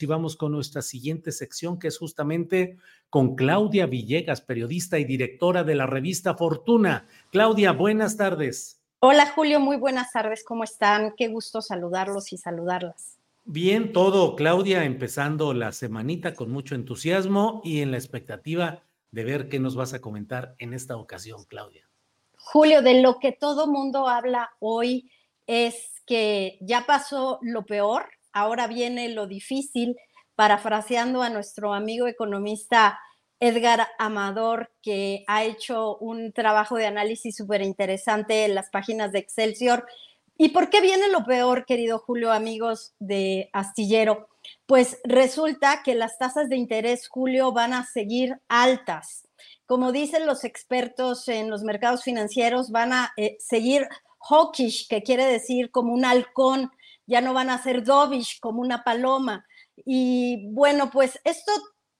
Y vamos con nuestra siguiente sección, que es justamente con Claudia Villegas, periodista y directora de la revista Fortuna. Claudia, buenas tardes. Hola Julio, muy buenas tardes, ¿cómo están? Qué gusto saludarlos y saludarlas. Bien, todo, Claudia, empezando la semanita con mucho entusiasmo y en la expectativa de ver qué nos vas a comentar en esta ocasión, Claudia. Julio, de lo que todo mundo habla hoy es que ya pasó lo peor, ahora viene lo difícil, parafraseando a nuestro amigo economista Edgar Amador, que ha hecho un trabajo de análisis súper interesante en las páginas de Excelsior. ¿Y por qué viene lo peor, querido Julio, amigos de Astillero? Pues resulta que las tasas de interés, Julio, van a seguir altas. Como dicen los expertos en los mercados financieros, van a eh, seguir hawkish, que quiere decir como un halcón, ya no van a ser dovish, como una paloma. Y bueno, pues esto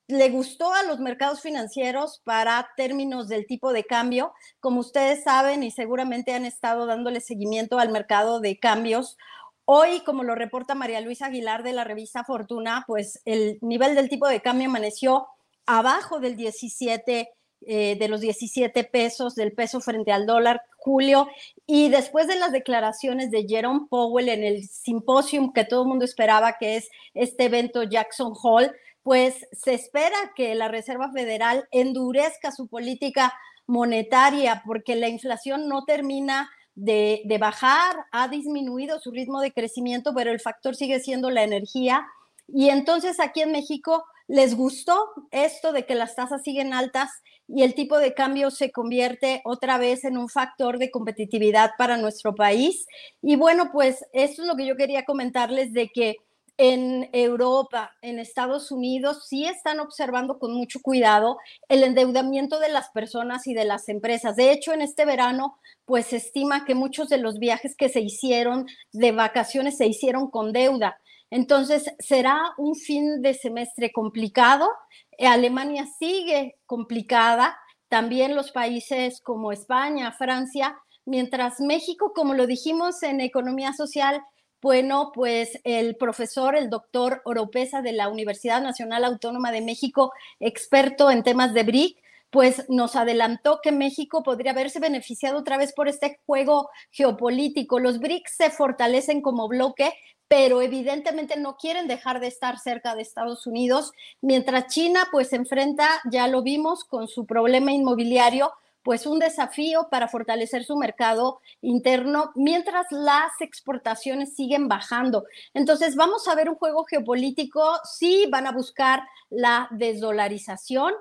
le gustó a los mercados financieros para términos del tipo de cambio. Como ustedes saben y seguramente han estado dándole seguimiento al mercado de cambios, hoy, como lo reporta María Luisa Aguilar de la revista Fortuna, pues el nivel del tipo de cambio amaneció abajo del 17 eh, de los 17 pesos del peso frente al dólar, Julio, y después de las declaraciones de Jerome Powell en el simposium que todo el mundo esperaba, que es este evento Jackson Hall, pues se espera que la Reserva Federal endurezca su política monetaria porque la inflación no termina de, de, bajar, ha disminuido su ritmo de crecimiento, pero el factor sigue siendo la energía. Y entonces aquí en México les gustó esto de que las tasas siguen altas y el tipo de cambio se convierte otra vez en un factor de competitividad para nuestro país. Y bueno, pues esto es lo que yo quería comentarles de que en Europa, en Estados Unidos, sí están observando con mucho cuidado el endeudamiento de las personas y de las empresas. De hecho, en este verano, pues se estima que muchos de los viajes que se hicieron de vacaciones se hicieron con deuda. Entonces, será un fin de semestre complicado. Alemania sigue complicada, también los países como España, Francia, mientras México, como lo dijimos en economía social, bueno, pues el profesor, el doctor Oropesa de la Universidad Nacional Autónoma de México, experto en temas de BRIC, pues nos adelantó que México podría haberse beneficiado otra vez por este juego geopolítico. Los BRICS se fortalecen como bloque, pero evidentemente no quieren dejar de estar cerca de Estados Unidos, mientras China pues enfrenta, ya lo vimos, con su problema inmobiliario, pues un desafío para fortalecer su mercado interno mientras las exportaciones siguen bajando. Entonces vamos a ver un juego geopolítico, sí van a buscar la desdolarización,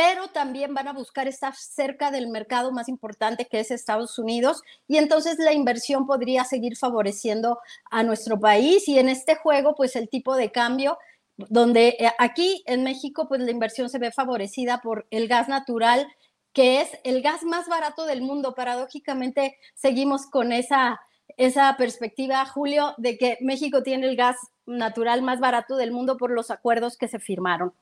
pero también van a buscar estar cerca del mercado más importante que es Estados Unidos y entonces la inversión podría seguir favoreciendo a nuestro país y en este juego pues el tipo de cambio donde eh, aquí en México pues la inversión se ve favorecida por el gas natural que es el gas más barato del mundo. Paradójicamente seguimos con esa esa perspectiva, Julio, de que México tiene el gas natural más barato del mundo por los acuerdos que se firmaron.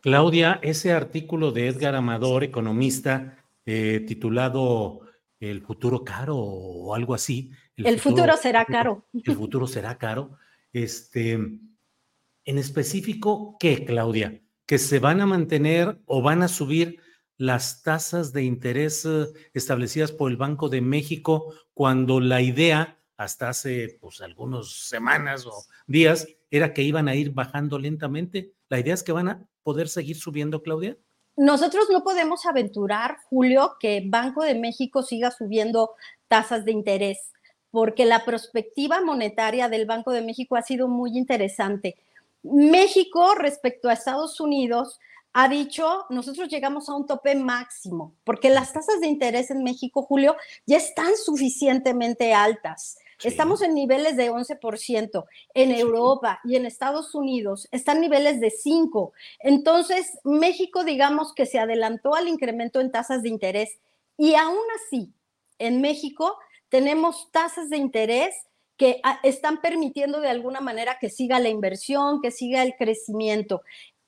Claudia, ese artículo de Edgar Amador, economista, eh, titulado El futuro caro o algo así. El, futuro, será caro. El futuro será caro. Este, en específico, ¿qué, Claudia? ¿Que se van a mantener o van a subir las tasas de interés eh, establecidas por el Banco de México cuando la idea, hasta hace pues, algunas semanas o días, era que iban a ir bajando lentamente? ¿La idea es que van a poder seguir subiendo, Claudia? Nosotros no podemos aventurar, Julio, que Banco de México siga subiendo tasas de interés, porque la perspectiva monetaria del Banco de México ha sido muy interesante. México respecto a Estados Unidos ha dicho, nosotros llegamos a un tope máximo, porque las tasas de interés en México, Julio, ya están suficientemente altas. Estamos en niveles de 11%. En Europa y en Estados Unidos están niveles de 5%. Entonces, México, digamos que se adelantó al incremento en tasas de interés y aún así, en México tenemos tasas de interés que ah, están permitiendo de alguna manera que siga la inversión, que siga el crecimiento.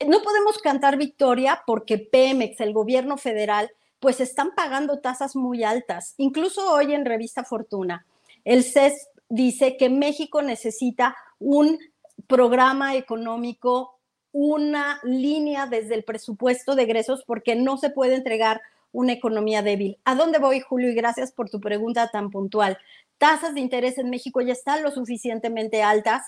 No podemos cantar victoria porque Pemex, el gobierno federal, pues están pagando tasas muy altas. Incluso hoy en Revista Fortuna, el CES dice que México necesita un programa económico, una línea desde el presupuesto de egresos, porque no se puede entregar una economía débil. ¿A dónde voy, Julio? Y gracias por tu pregunta tan puntual. Tasas de interés en México ya están lo suficientemente altas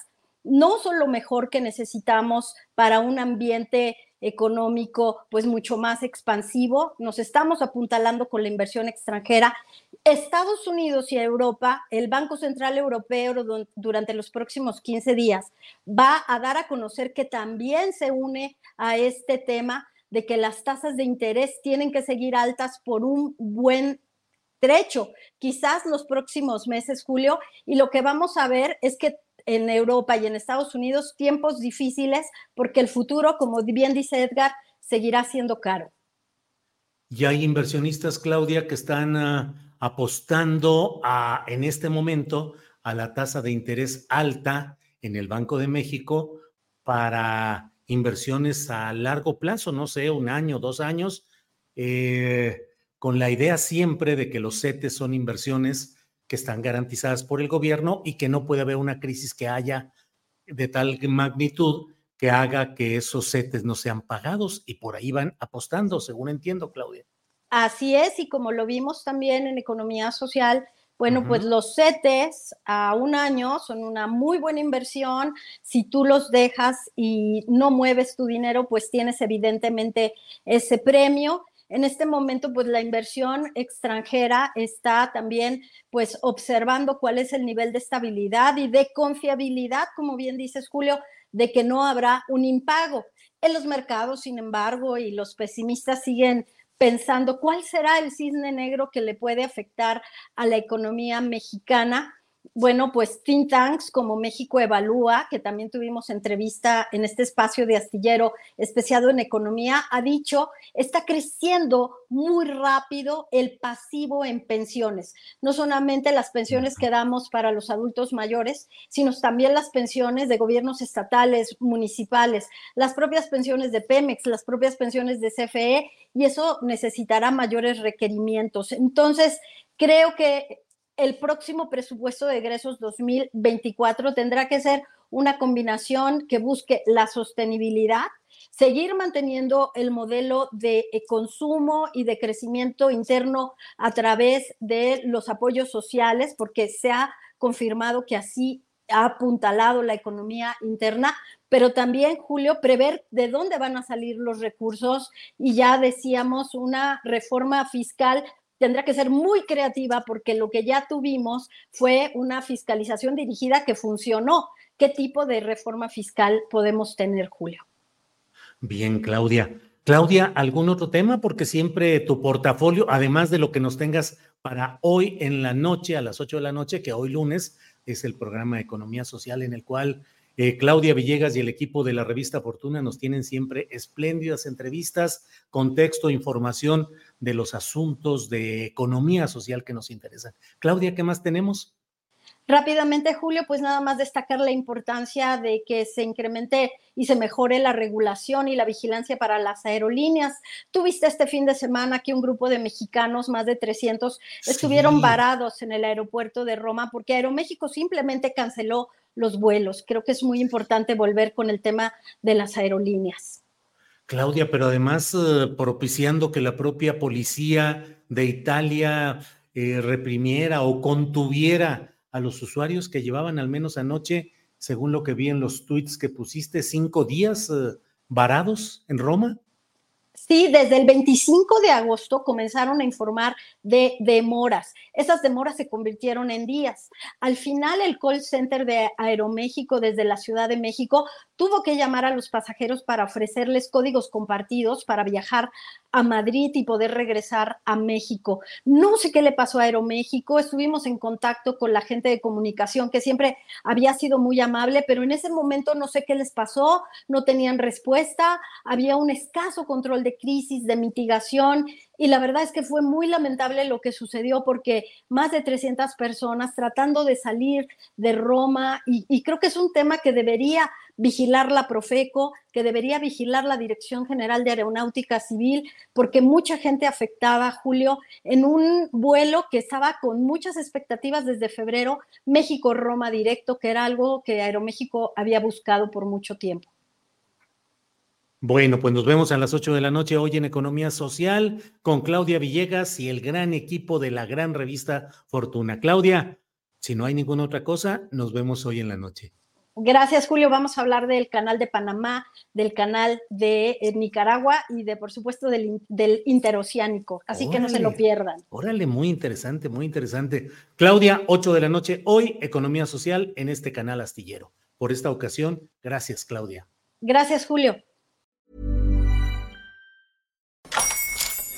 no son lo mejor que necesitamos para un ambiente económico pues mucho más expansivo. Nos estamos apuntalando con la inversión extranjera. Estados Unidos y Europa, el Banco Central Europeo durante los próximos 15 días va a dar a conocer que también se une a este tema de que las tasas de interés tienen que seguir altas por un buen trecho, quizás los próximos meses, Julio, y lo que vamos a ver es que en Europa y en Estados Unidos tiempos difíciles porque el futuro, como bien dice Edgar, seguirá siendo caro. Y hay inversionistas, Claudia, que están ah, apostando en este momento a la tasa de interés alta en el Banco de México para inversiones a largo plazo, no sé, un año, dos años, eh, con la idea siempre de que los CETES son inversiones que están garantizadas por el gobierno y que no puede haber una crisis que haya de tal magnitud que haga que esos CETES no sean pagados y por ahí van apostando, según entiendo, Claudia. Así es, y como lo vimos también en economía social, bueno, pues los CETES a un año son una muy buena inversión. Si tú los dejas y no mueves tu dinero, pues tienes evidentemente ese premio. En este momento, pues la inversión extranjera está también, pues, observando cuál es el nivel de estabilidad y de confiabilidad, como bien dices, Julio, de que no habrá un impago. En los mercados, sin embargo, y los pesimistas siguen pensando cuál será el cisne negro que le puede afectar a la economía mexicana bueno, pues think tanks como México Evalúa, que también tuvimos entrevista en este espacio de astillero especiado en economía, ha dicho, está creciendo muy rápido el pasivo en pensiones. No solamente las pensiones que damos para los adultos mayores, sino también las pensiones de gobiernos estatales, municipales, las propias pensiones de Pemex, las propias pensiones de CFE, y eso necesitará mayores requerimientos. Entonces, creo que el próximo presupuesto de egresos 2024 tendrá que ser una combinación que busque la sostenibilidad, seguir manteniendo el modelo de eh, consumo y de crecimiento interno a través de los apoyos sociales, porque se ha confirmado que así ha apuntalado la economía interna, pero también, Julio, prever de dónde van a salir los recursos y ya decíamos, una reforma fiscal tendrá que ser muy creativa porque lo que ya tuvimos fue una fiscalización dirigida que funcionó. ¿Qué tipo de reforma fiscal podemos tener, Julio? Bien, Claudia. Claudia, ¿algún otro tema? Porque siempre tu portafolio, además de lo que nos tengas para hoy en la noche, a las 8 de la noche, que hoy lunes es el programa de Economía Social en el cual eh, Claudia Villegas y el equipo de la revista Fortuna nos tienen siempre espléndidas entrevistas, contexto, información de los asuntos de economía social que nos interesan. Claudia, ¿qué más tenemos? Rápidamente, Julio, pues nada más destacar la importancia de que se incremente y se mejore la regulación y la vigilancia para las aerolíneas. Tuviste este fin de semana que un grupo de mexicanos, más de 300, estuvieron varados en el aeropuerto de Roma porque Aeroméxico simplemente canceló los vuelos. Creo que es muy importante volver con el tema de las aerolíneas. Claudia, pero además eh, propiciando que la propia policía de Italia eh, reprimiera o contuviera a los usuarios que llevaban al menos anoche, según lo que vi en los tweets que pusiste, cinco días eh, varados en Roma? Sí, desde el 25 de agosto comenzaron a informar de demoras. Esas demoras se convirtieron en días. Al final, el call center de Aeroméxico desde la Ciudad de México tuvo que llamar a los pasajeros para ofrecerles códigos compartidos para viajar a Madrid y poder regresar a México. No sé qué le pasó a Aeroméxico, estuvimos en contacto con la gente de comunicación que siempre había sido muy amable, pero en ese momento no sé qué les pasó, no tenían respuesta, había un escaso control de crisis, de mitigación y la verdad es que fue muy lamentable lo que sucedió porque más de 300 personas tratando de salir de Roma y, y creo que es un tema que debería vigilar la Profeco, que debería vigilar la Dirección General de Aeronáutica Civil, porque mucha gente afectada, Julio, en un vuelo que estaba con muchas expectativas desde febrero, México-Roma directo, que era algo que Aeroméxico había buscado por mucho tiempo. Bueno, pues nos vemos a las 8 de la noche hoy en Economía Social con Claudia Villegas y el gran equipo de la gran revista Fortuna. Claudia, si no hay ninguna otra cosa, nos vemos hoy en la noche. Gracias, Julio. Vamos a hablar del canal de Panamá, del canal de eh, Nicaragua y de, por supuesto, del, interoceánico. Así que no se lo pierdan. Órale, muy interesante, muy interesante. Claudia, 8 de la noche, hoy, Economía Social en este canal astillero. Por esta ocasión, gracias, Claudia. Gracias, Julio.